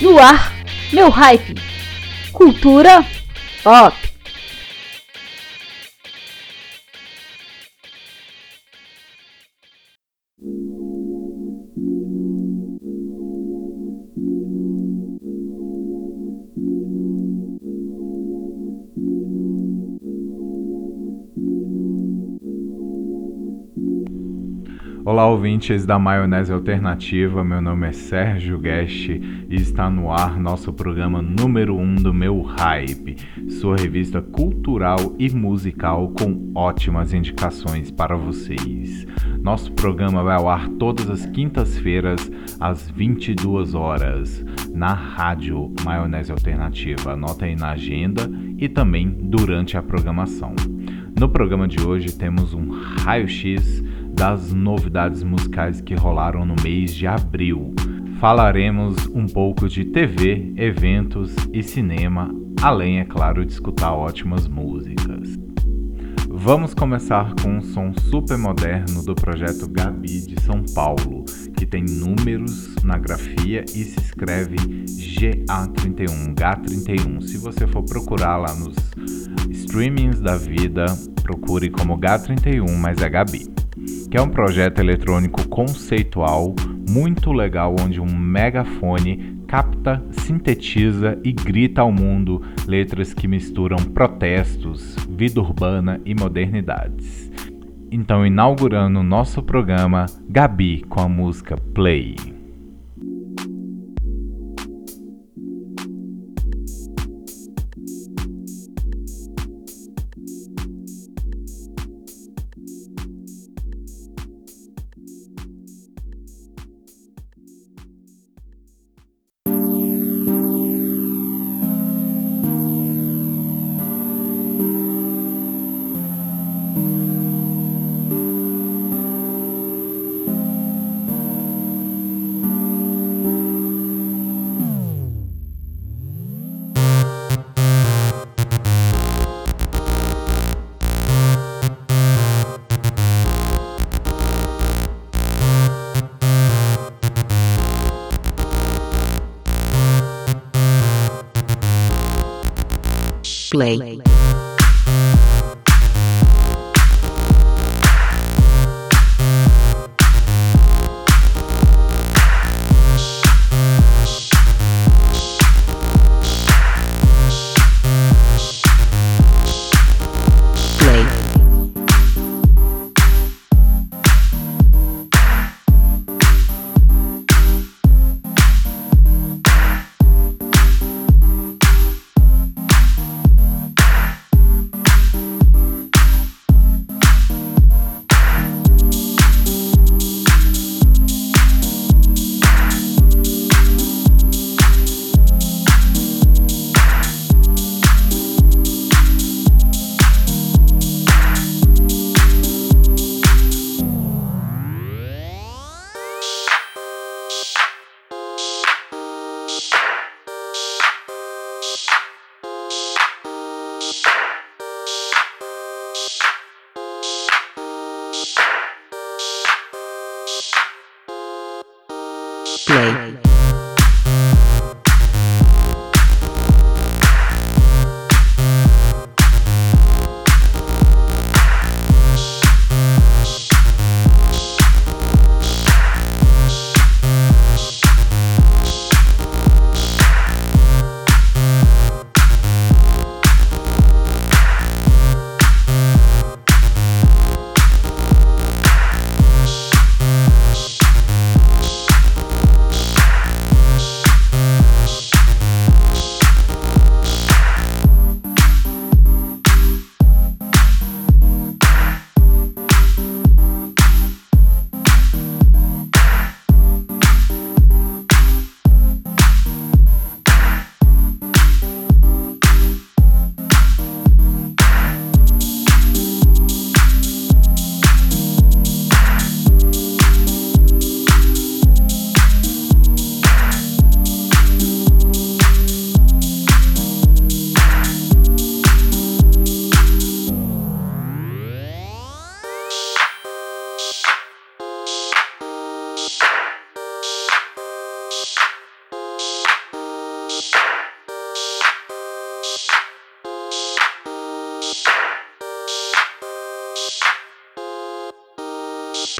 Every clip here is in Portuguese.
No ar, meu hype. Cultura pop. Olá, ouvintes da Maionese Alternativa. Meu nome é Sérgio Guest e está no ar nosso programa número 1 um do meu Hype, sua revista cultural e musical com ótimas indicações para vocês. Nosso programa vai ao ar todas as quintas-feiras às 22 horas na rádio Maionese Alternativa. Anota aí na agenda e também durante a programação. No programa de hoje temos um raio-x das novidades musicais que rolaram no mês de abril. Falaremos um pouco de TV, eventos e cinema, além, é claro, de escutar ótimas músicas. Vamos começar com um som super moderno do projeto Gabi de São Paulo, que tem números na grafia e se escreve GA31, GA31. Se você for procurar lá nos streamings da vida, procure como GA31, mas é Gabi que é um projeto eletrônico conceitual muito legal onde um megafone capta, sintetiza e grita ao mundo letras que misturam protestos, vida urbana e modernidades. Então, inaugurando nosso programa, Gabi com a música Play. Play.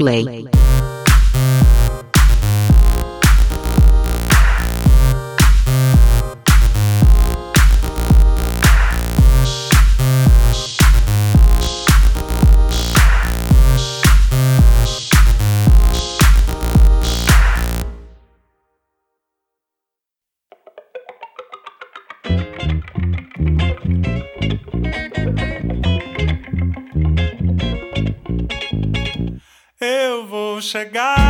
Play. Chegar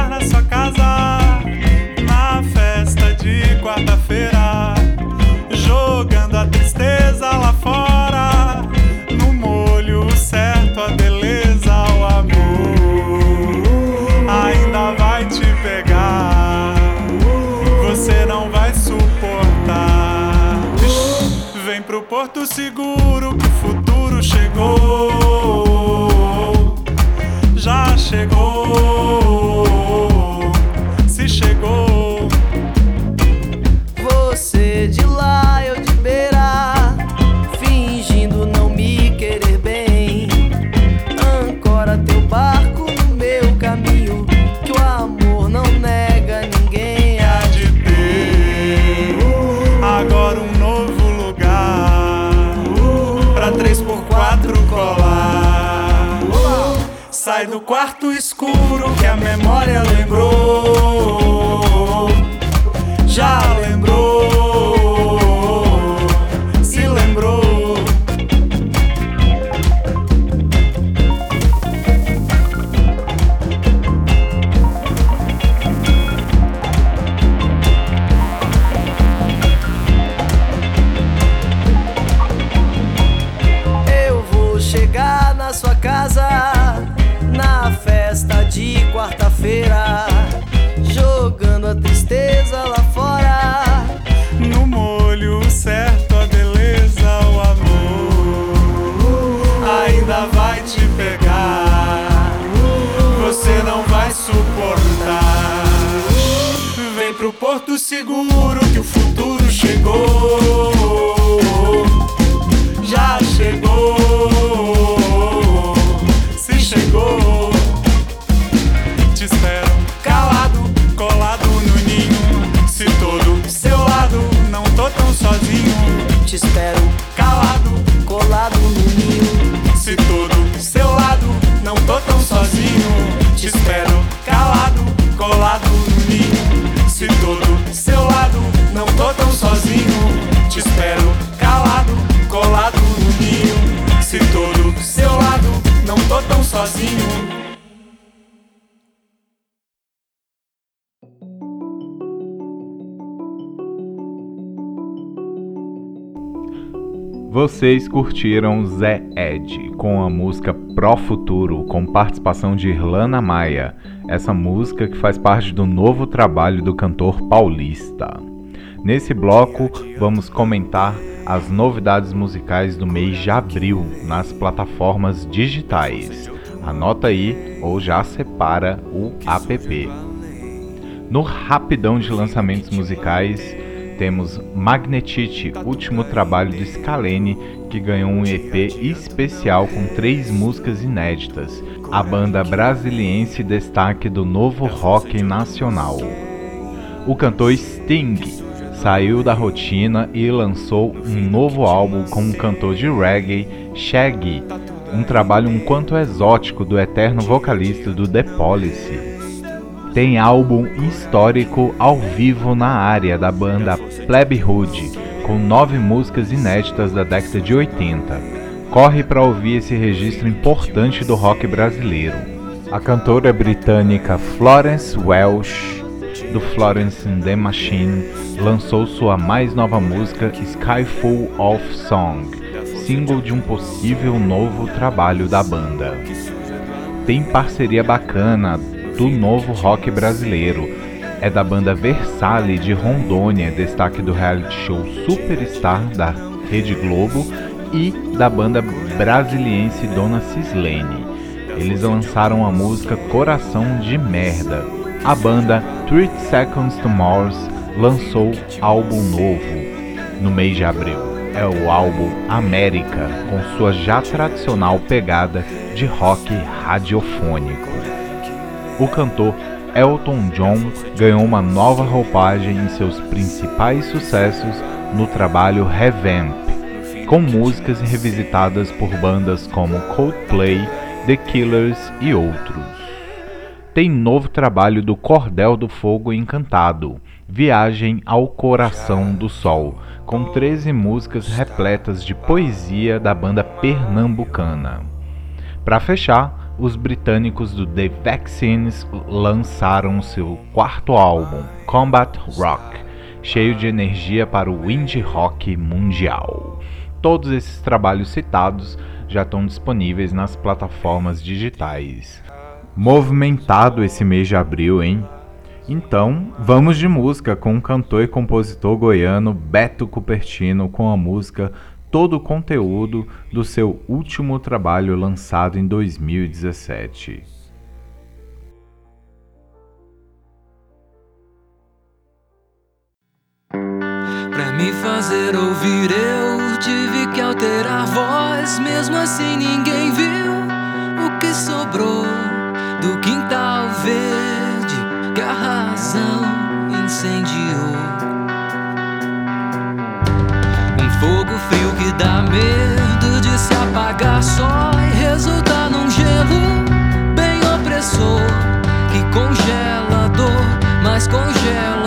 seguro sozinho. Vocês curtiram Zé Ed com a música Pro Futuro, com participação de Irlana Maia, essa música que faz parte do novo trabalho do cantor paulista. Nesse bloco, vamos comentar as novidades musicais do mês de abril nas plataformas digitais. Anota aí ou já separa o app. No rapidão de lançamentos musicais, temos Magnetite, último trabalho do Scalene, que ganhou um EP especial com três músicas inéditas. A banda brasiliense destaque do novo rock nacional. O cantor Sting saiu da rotina e lançou um novo álbum com o cantor de reggae Shaggy, um trabalho um quanto exótico do eterno vocalista do The Policy. Tem álbum histórico ao vivo na área da banda Plebe Hood, com nove músicas inéditas da década de 80. Corre para ouvir esse registro importante do rock brasileiro. A cantora britânica Florence Welsh, do Florence and the Machine, lançou sua mais nova música Skyful of Song, single de um possível novo trabalho da banda. Tem parceria bacana do novo rock brasileiro. É da banda Versale de Rondônia, destaque do reality show Superstar da Rede Globo e da banda brasiliense Dona Cislene. Eles lançaram a música Coração de Merda. A banda 30 Seconds to Mars lançou álbum novo no mês de abril. É o álbum América, com sua já tradicional pegada de rock radiofônico. o cantor Elton John ganhou uma nova roupagem em seus principais sucessos no trabalho Revamp, com músicas revisitadas por bandas como Coldplay, The Killers e outros. Tem novo trabalho do Cordel do Fogo Encantado, Viagem ao Coração do Sol, com 13 músicas repletas de poesia da banda pernambucana. Para fechar, os britânicos do The Vaccines lançaram seu quarto álbum, Combat Rock, cheio de energia para o indie rock mundial. Todos esses trabalhos citados já estão disponíveis nas plataformas digitais. Movimentado esse mês de abril, hein? Então, vamos de música com o cantor e compositor goiano Beto Cupertino com a música Todo o conteúdo do seu último trabalho lançado em 2017. Pra me fazer ouvir, eu tive que alterar voz. Mesmo assim, ninguém viu o que sobrou do quintal verde que a razão incendiou. Um fogo frio que dá medo de se apagar só e resultar num gelo bem opressor que congela a dor, mas congela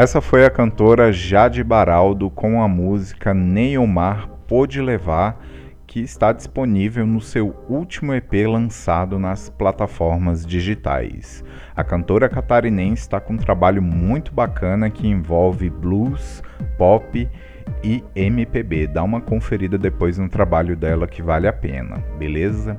Essa foi a cantora Jade Baraldo com a música Nem o Mar Pôde Levar, que está disponível no seu último EP lançado nas plataformas digitais. A cantora catarinense está com um trabalho muito bacana que envolve blues, pop e MPB. Dá uma conferida depois no trabalho dela que vale a pena, beleza?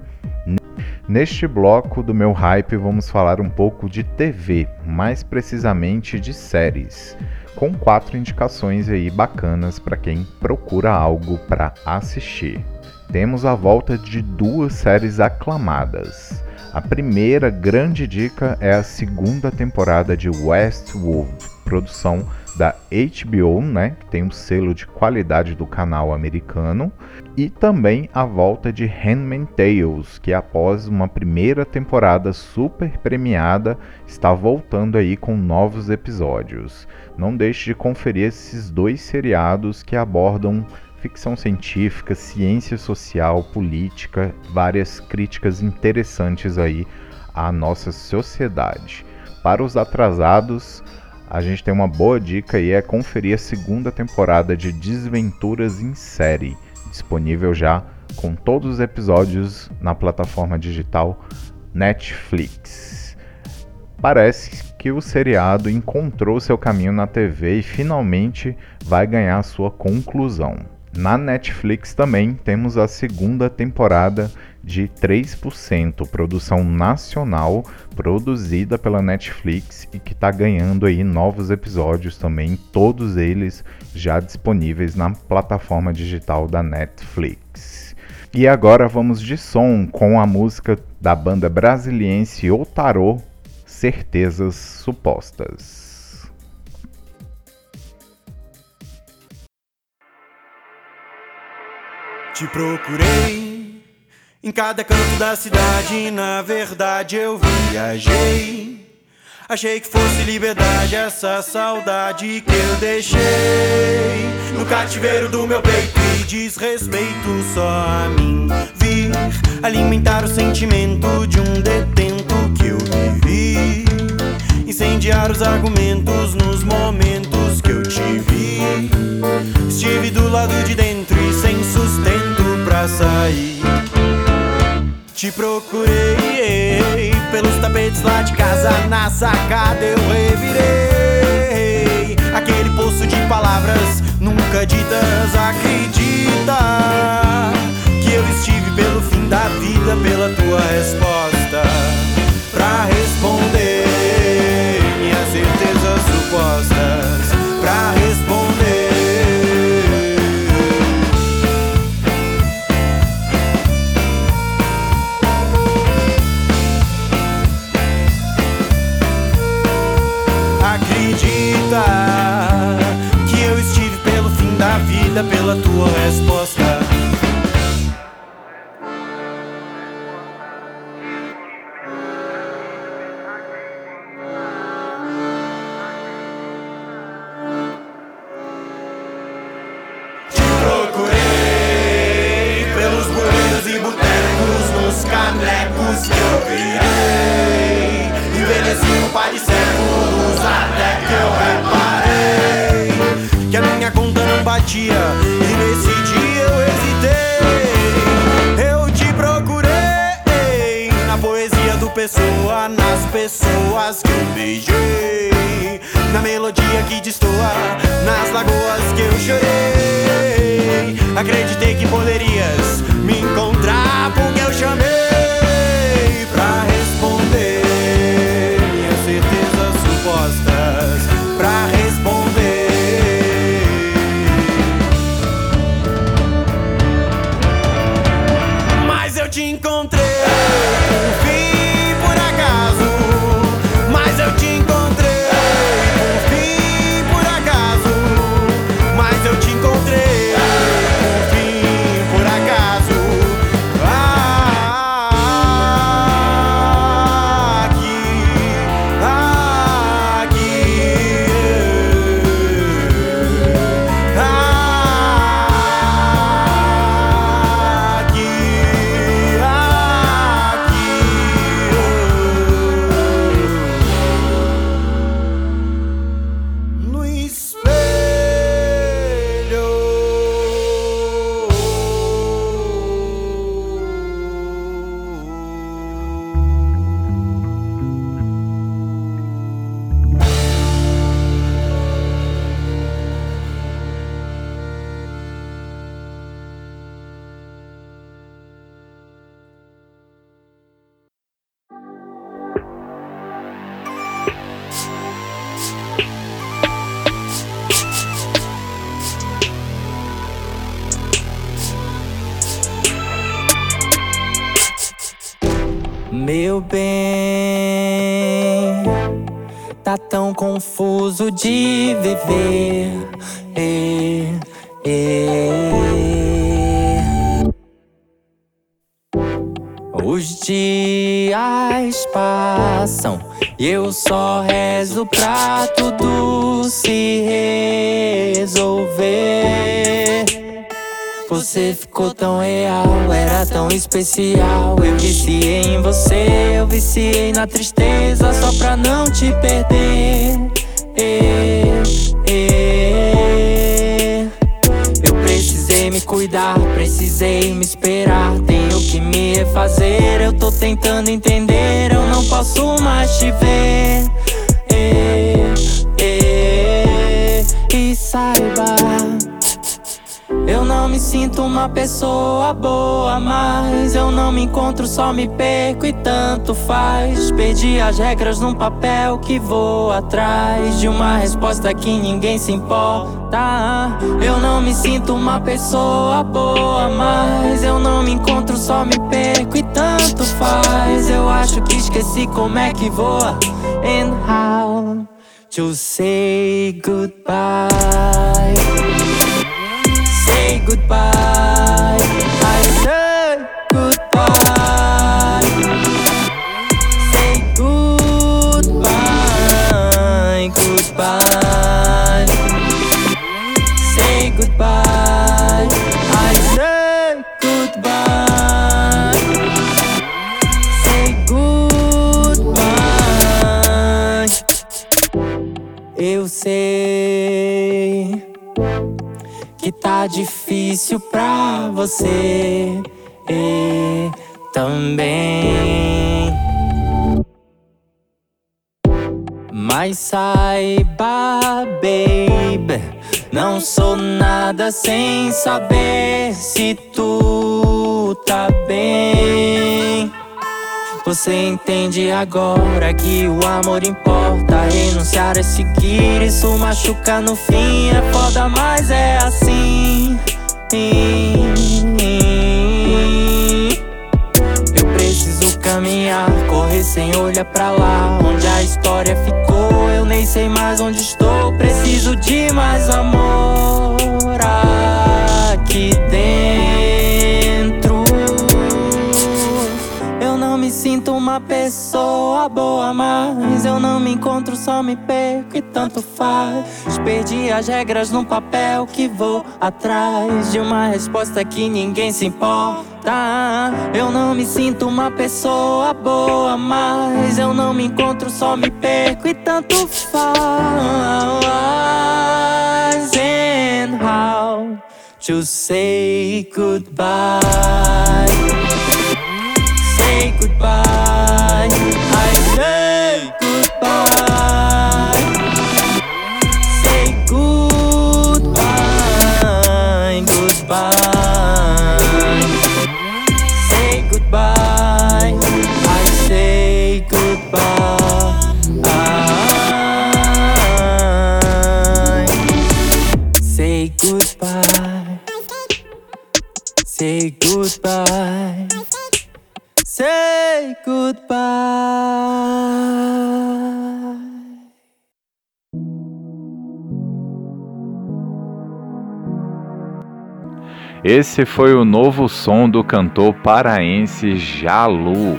Neste bloco do meu hype, vamos falar um pouco de TV, mais precisamente de séries, com quatro indicações aí bacanas para quem procura algo para assistir. Temos a volta de duas séries aclamadas. A primeira grande dica é a segunda temporada de Westworld, produção da HBO, né, que tem um selo de qualidade do canal americano, e também a volta de Handmaid's Tales, que após uma primeira temporada super premiada, está voltando aí com novos episódios. Não deixe de conferir esses dois seriados que abordam ficção científica, ciência social, política, várias críticas interessantes aí à nossa sociedade. Para os atrasados, a gente tem uma boa dica e é conferir a segunda temporada de Desventuras em Série, disponível já com todos os episódios na plataforma digital Netflix. Parece que o seriado encontrou seu caminho na TV e finalmente vai ganhar sua conclusão. Na Netflix também temos a segunda temporada de 3%, produção nacional produzida pela Netflix e que está ganhando aí novos episódios também, todos eles já disponíveis na plataforma digital da Netflix. E agora vamos de som com a música da banda brasiliense Otarô, Certezas Supostas. Te procurei em cada canto da cidade, na verdade eu viajei. Achei que fosse liberdade essa saudade que eu deixei no cativeiro do meu peito e diz respeito só a mim. Vir alimentar o sentimento de um detento que eu vivi. Incendiar os argumentos nos momentos que eu te vi. Estive do lado de dentro e sem sustento pra sair. Te procurei pelos tapetes lá de casa, na sacada eu revirei. Aquele poço de palavras nunca ditas, acredita que eu estive pelo fim da vida, pela tua resposta. Pra responder de viver. É, é. Os dias passam e eu só rezo pra tudo se resolver. Você ficou tão real, era tão especial. Eu viciei em você, eu viciei na tristeza só pra não te perder. Eu precisei me cuidar, precisei me esperar. Tenho que me refazer, eu tô tentando entender. Eu não posso mais te ver. E saiba. Eu não me sinto uma pessoa boa, mas eu não me encontro, só me perco e tanto faz. Perdi as regras num papel que vou atrás de uma resposta que ninguém se importa. Eu não me sinto uma pessoa boa, mas eu não me encontro, só me perco e tanto faz. Eu acho que esqueci como é que voa and how to say goodbye goodbye. I difícil pra você e também. Mas saiba, baby, não sou nada sem saber se tu tá bem. Você entende agora que o amor importa. Renunciar é seguir, isso machuca no fim. É foda, mas é assim. Eu preciso caminhar, correr sem olhar pra lá. Onde a história ficou, eu nem sei mais onde estou. Preciso de mais amor. Ah. pessoa boa, mas eu não me encontro, só me perco e tanto faz. Perdi as regras num papel que vou atrás de uma resposta que ninguém se importa. Eu não me sinto uma pessoa boa, mas eu não me encontro, só me perco e tanto faz. And how to say goodbye? Say goodbye. Esse foi o novo som do cantor paraense Jalu,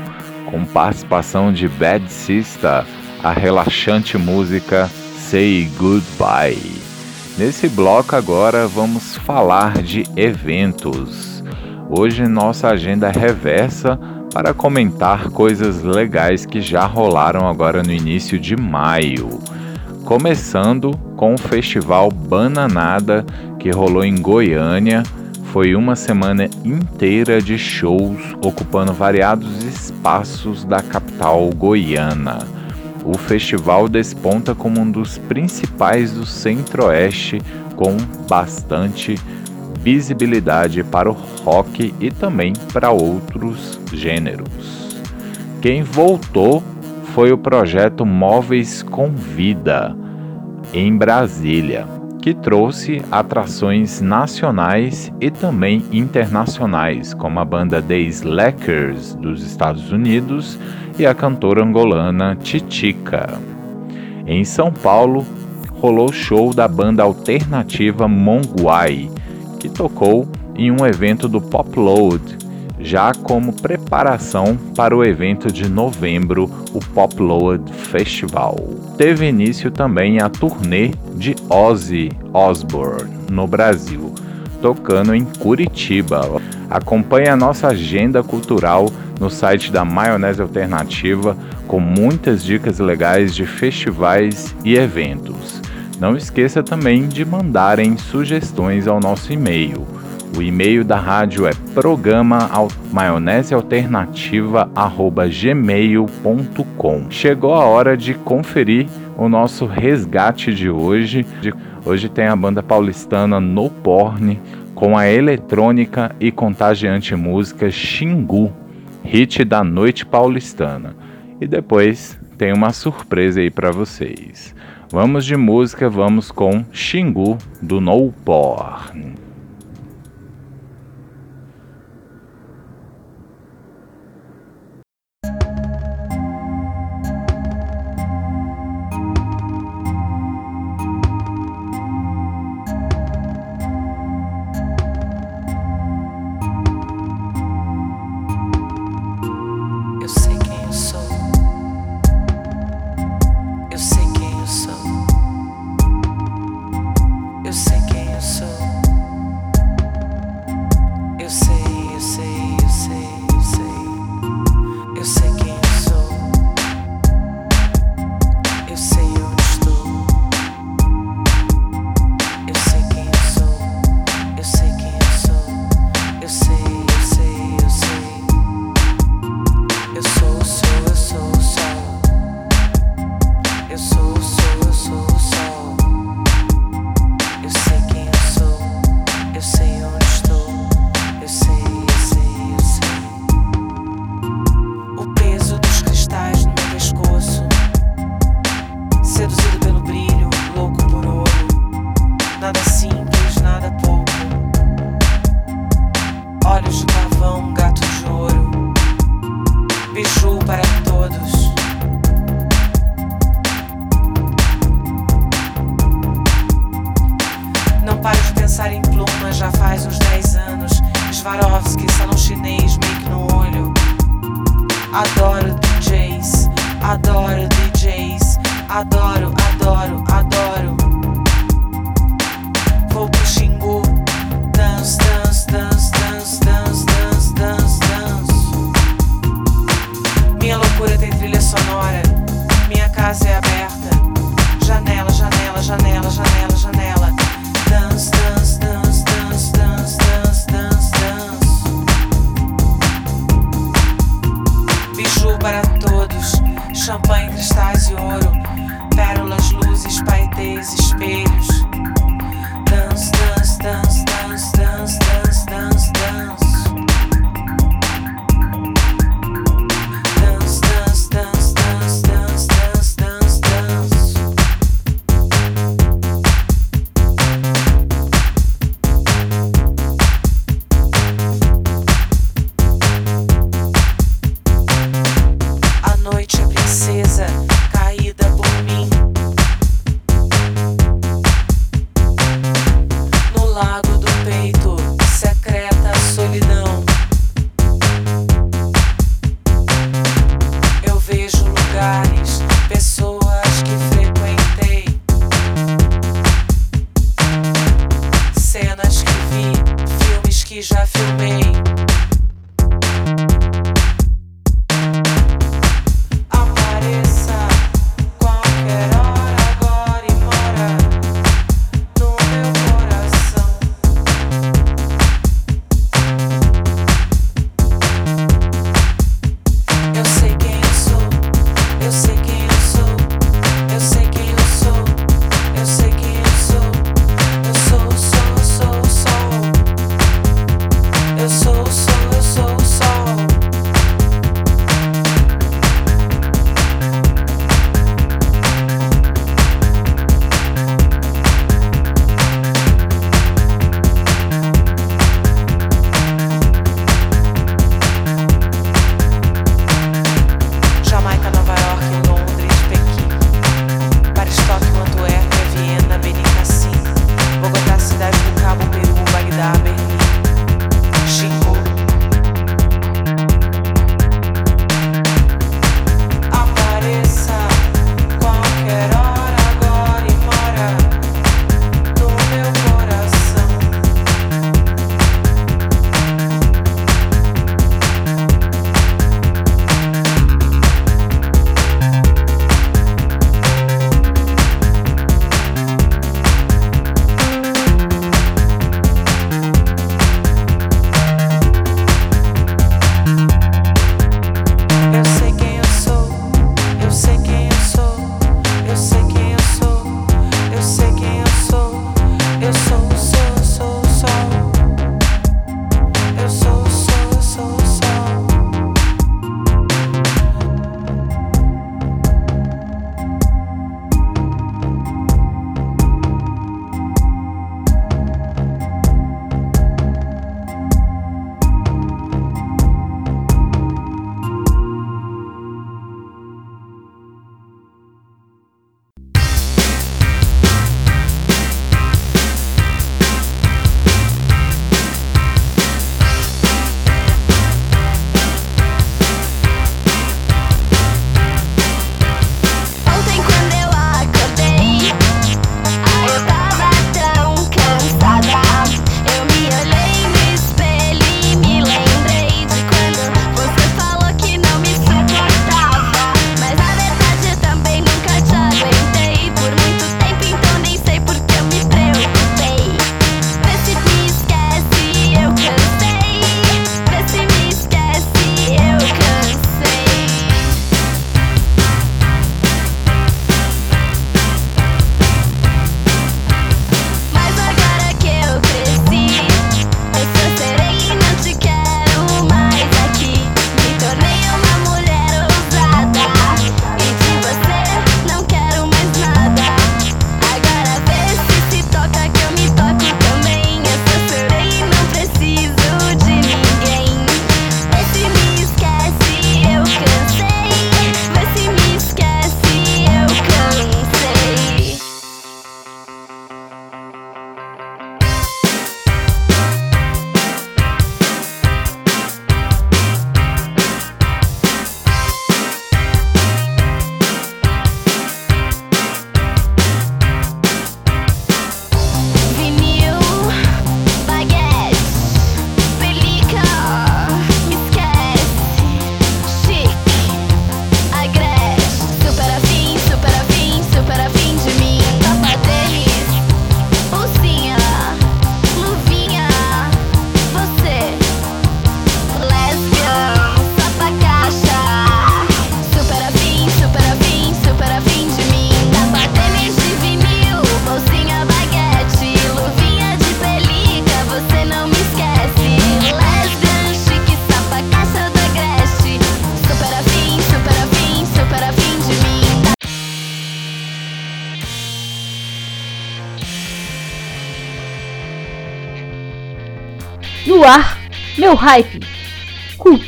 com participação de Bad Sista, a relaxante música Say Goodbye. Nesse bloco agora vamos falar de eventos. Hoje nossa agenda é reversa para comentar coisas legais que já rolaram agora no início de maio. Começando com o festival Bananada que rolou em Goiânia. Foi uma semana inteira de shows ocupando variados espaços da capital goiana. O festival desponta como um dos principais do Centro-Oeste, com bastante visibilidade para o rock e também para outros gêneros. Quem voltou foi o projeto Móveis com Vida, em Brasília, que trouxe atrações nacionais e também internacionais, como a banda The Slackers dos Estados Unidos e a cantora angolana Titica. Em São Paulo, rolou show da banda alternativa Monguai, que tocou em um evento do Pop Load, já como preparação para o evento de novembro, o Pop Load Festival. Teve início também a turnê de Ozzy Osbourne no Brasil, tocando em Curitiba. Acompanhe a nossa agenda cultural no site da Maionese Alternativa com muitas dicas legais de festivais e eventos. Não esqueça também de mandarem sugestões ao nosso e-mail. O e-mail da rádio é programa maionesealternativa@gmail.com. Chegou a hora de conferir o nosso resgate de hoje. Hoje tem a banda paulistana No Porn com a eletrônica e contagiante música Xingu, hit da noite paulistana. E depois tem uma surpresa aí para vocês. Vamos de música, vamos com Xingu do No Porn.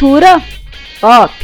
Cultura pop.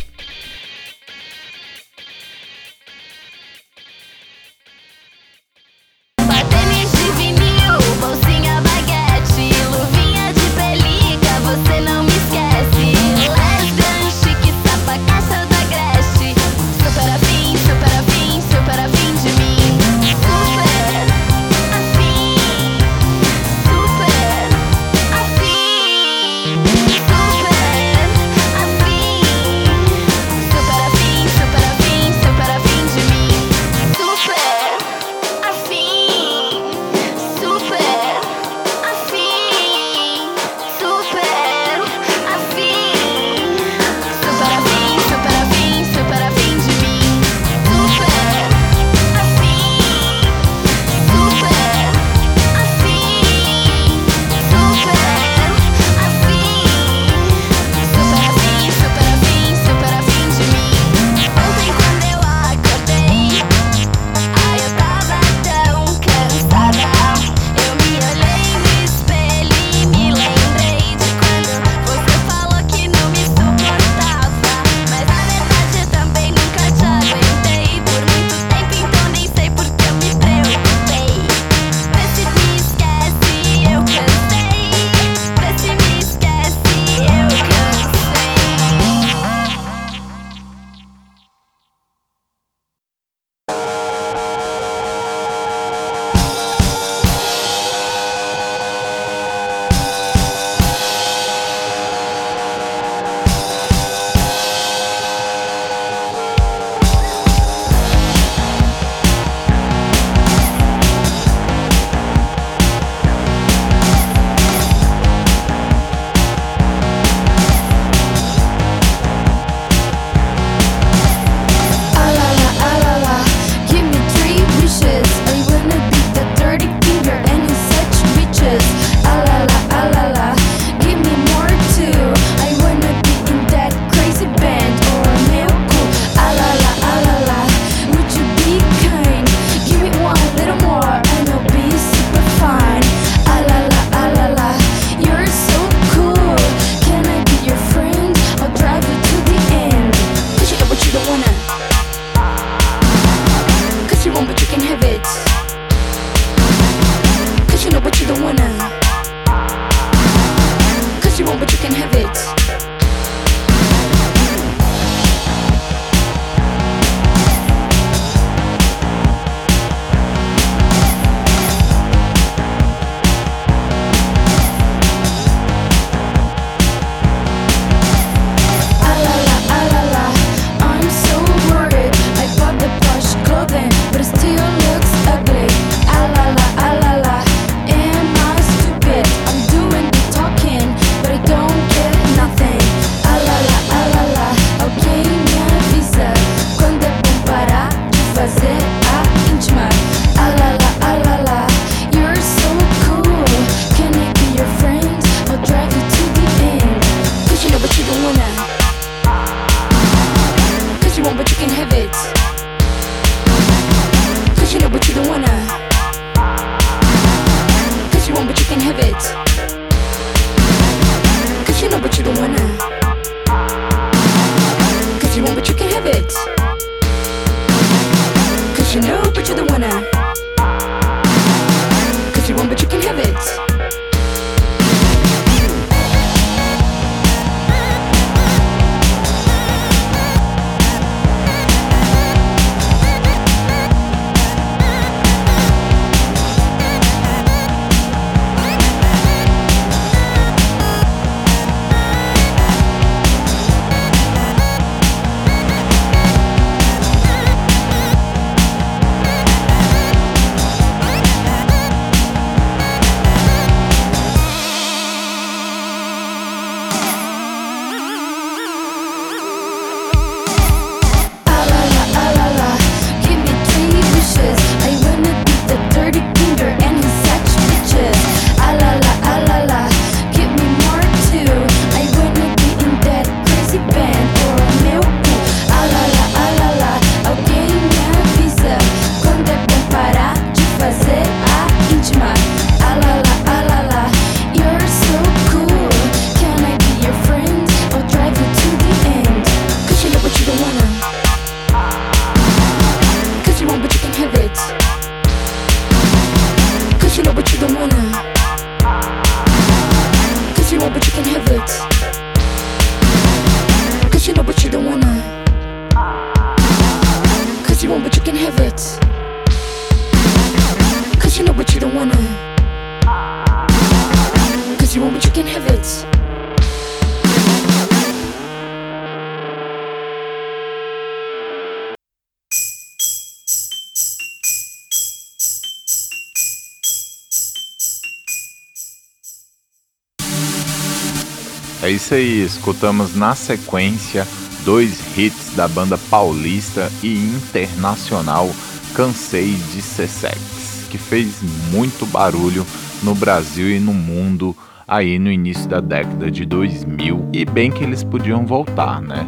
Escutamos na sequência dois hits da banda paulista e internacional Cansei de Ser Sex, que fez muito barulho no Brasil e no mundo aí no início da década de 2000 e bem que eles podiam voltar, né?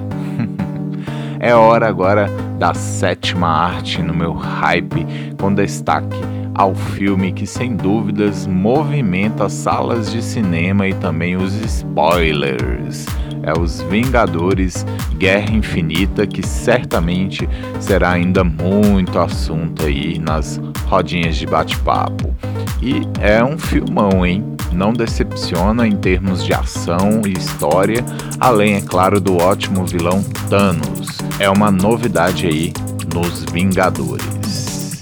é hora agora da sétima arte no meu hype com destaque ao filme que sem dúvidas movimenta salas de cinema e também os spoilers. É Os Vingadores Guerra Infinita, que certamente será ainda muito assunto aí nas rodinhas de bate-papo. E é um filmão, hein? Não decepciona em termos de ação e história, além, é claro, do ótimo vilão Thanos. É uma novidade aí nos Vingadores.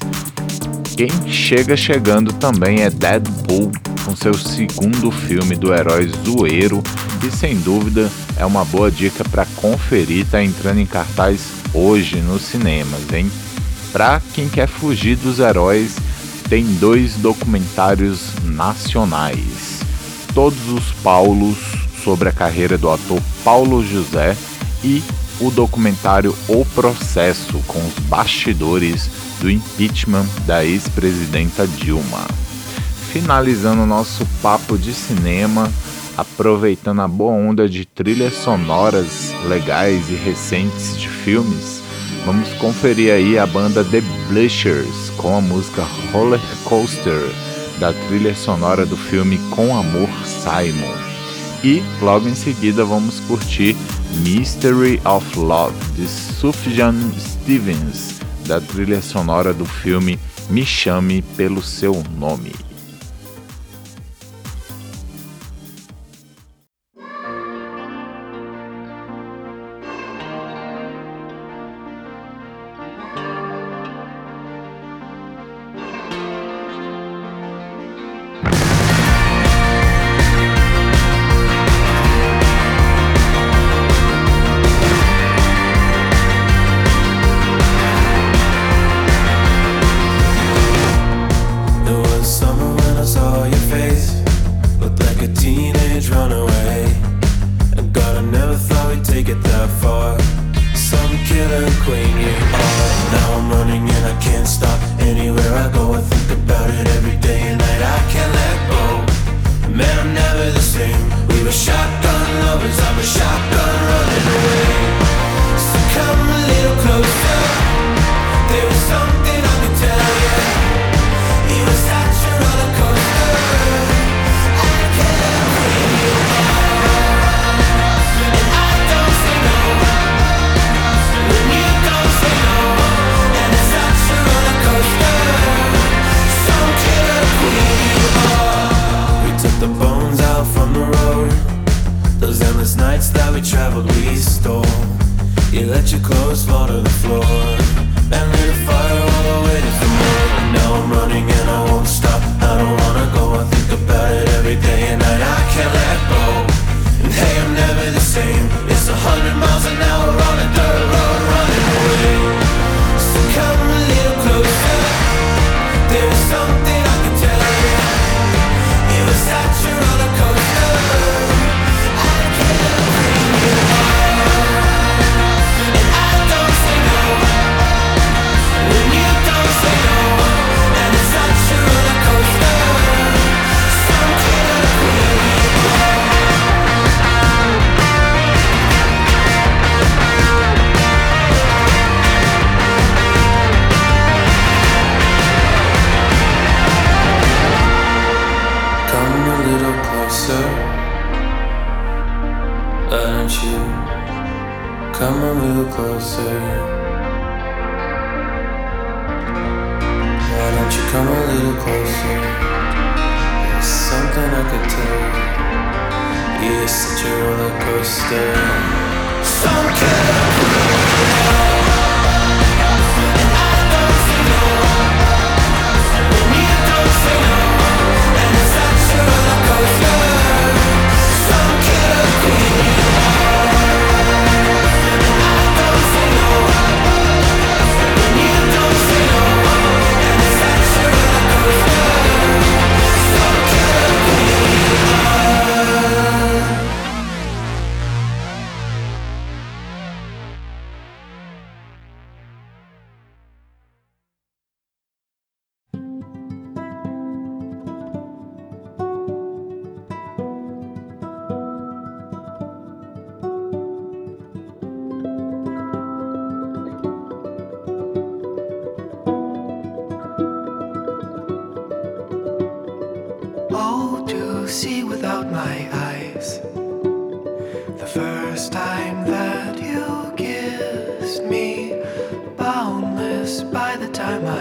Quem chega chegando também é Deadpool, com seu segundo filme do herói zoeiro, e sem dúvida é uma boa dica para conferir, tá entrando em cartaz hoje nos cinemas, hein? Para quem quer fugir dos heróis, tem dois documentários nacionais. Todos os Paulos sobre a carreira do ator Paulo José e o documentário O Processo com os bastidores do impeachment da ex-presidenta Dilma. Finalizando nosso papo de cinema, aproveitando a boa onda de trilhas sonoras legais e recentes de filmes, vamos conferir aí a banda The Bleachers com a música Roller Coaster da trilha sonora do filme Com Amor Simon. E logo em seguida vamos curtir Mystery of Love de Sufjan Stevens da trilha sonora do filme Me Chame pelo Seu Nome.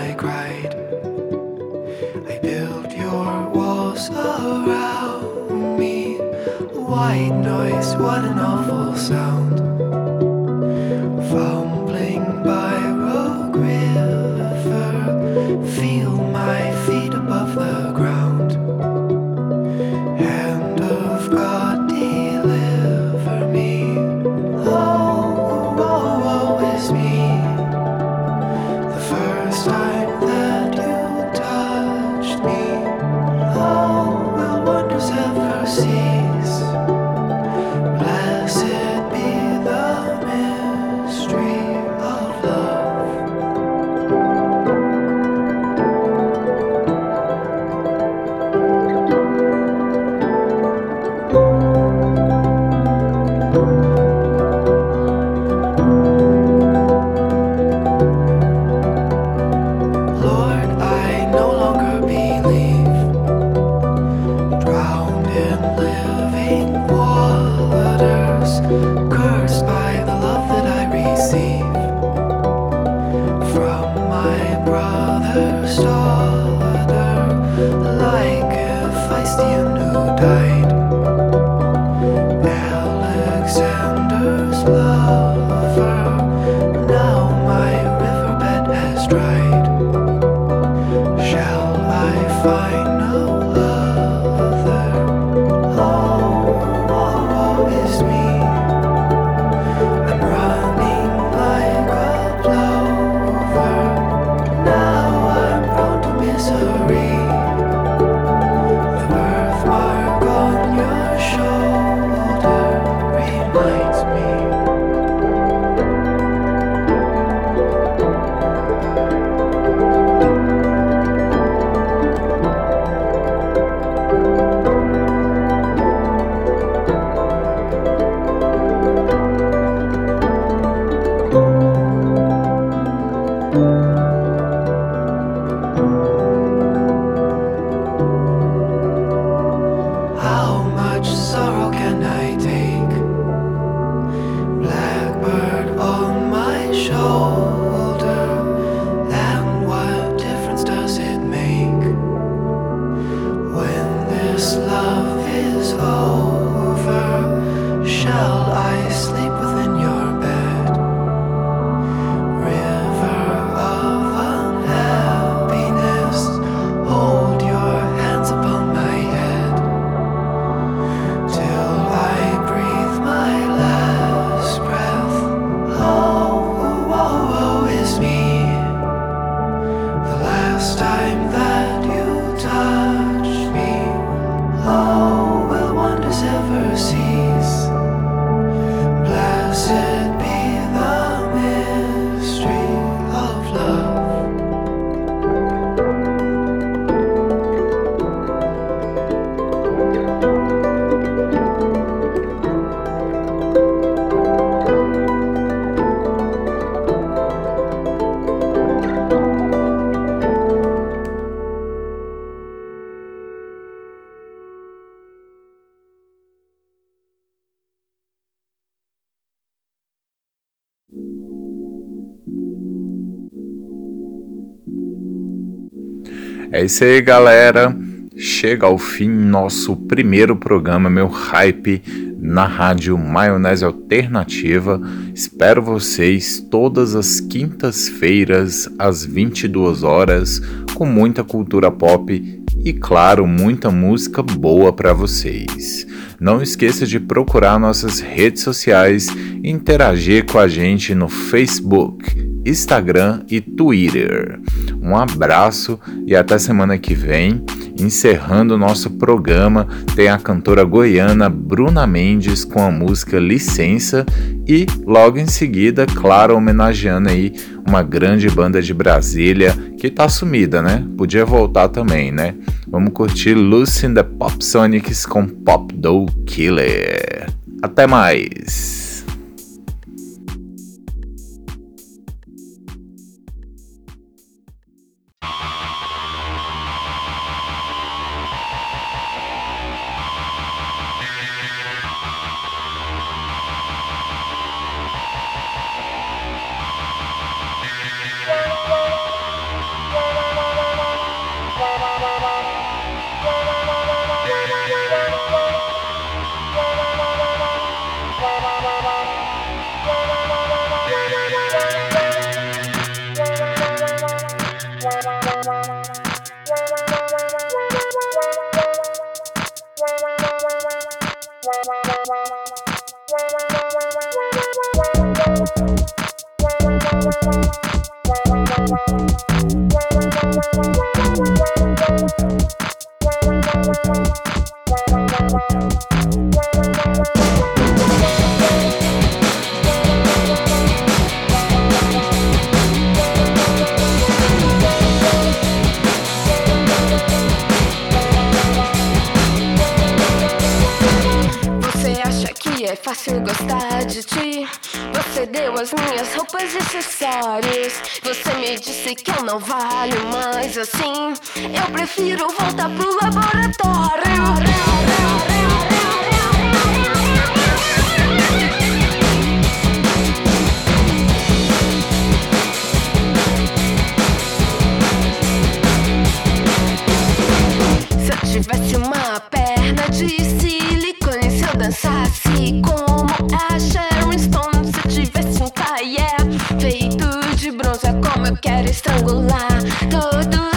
I cried. I built your walls around me. White noise, what an awful sound. É isso aí, galera. Chega ao fim nosso primeiro programa, meu hype na rádio Maionese Alternativa. Espero vocês todas as quintas-feiras às 22 horas com muita cultura pop e claro, muita música boa para vocês. Não esqueça de procurar nossas redes sociais e interagir com a gente no Facebook, Instagram e Twitter. Um abraço e até semana que vem. Encerrando o nosso programa, tem a cantora goiana Bruna Mendes com a música Licença e logo em seguida, claro, homenageando aí uma grande banda de Brasília que tá sumida, né? Podia voltar também, né? Vamos curtir Lucy in the Pop Sonics com Pop Dough Killer. Até mais! Você acha que é fácil gostar de ti? Você deu as minhas roupas e acessórios. Você me disse que eu não valho mais assim. Eu prefiro voltar pro laboratório. Se eu tivesse uma perna de silicone se eu dançasse quero estrangular todo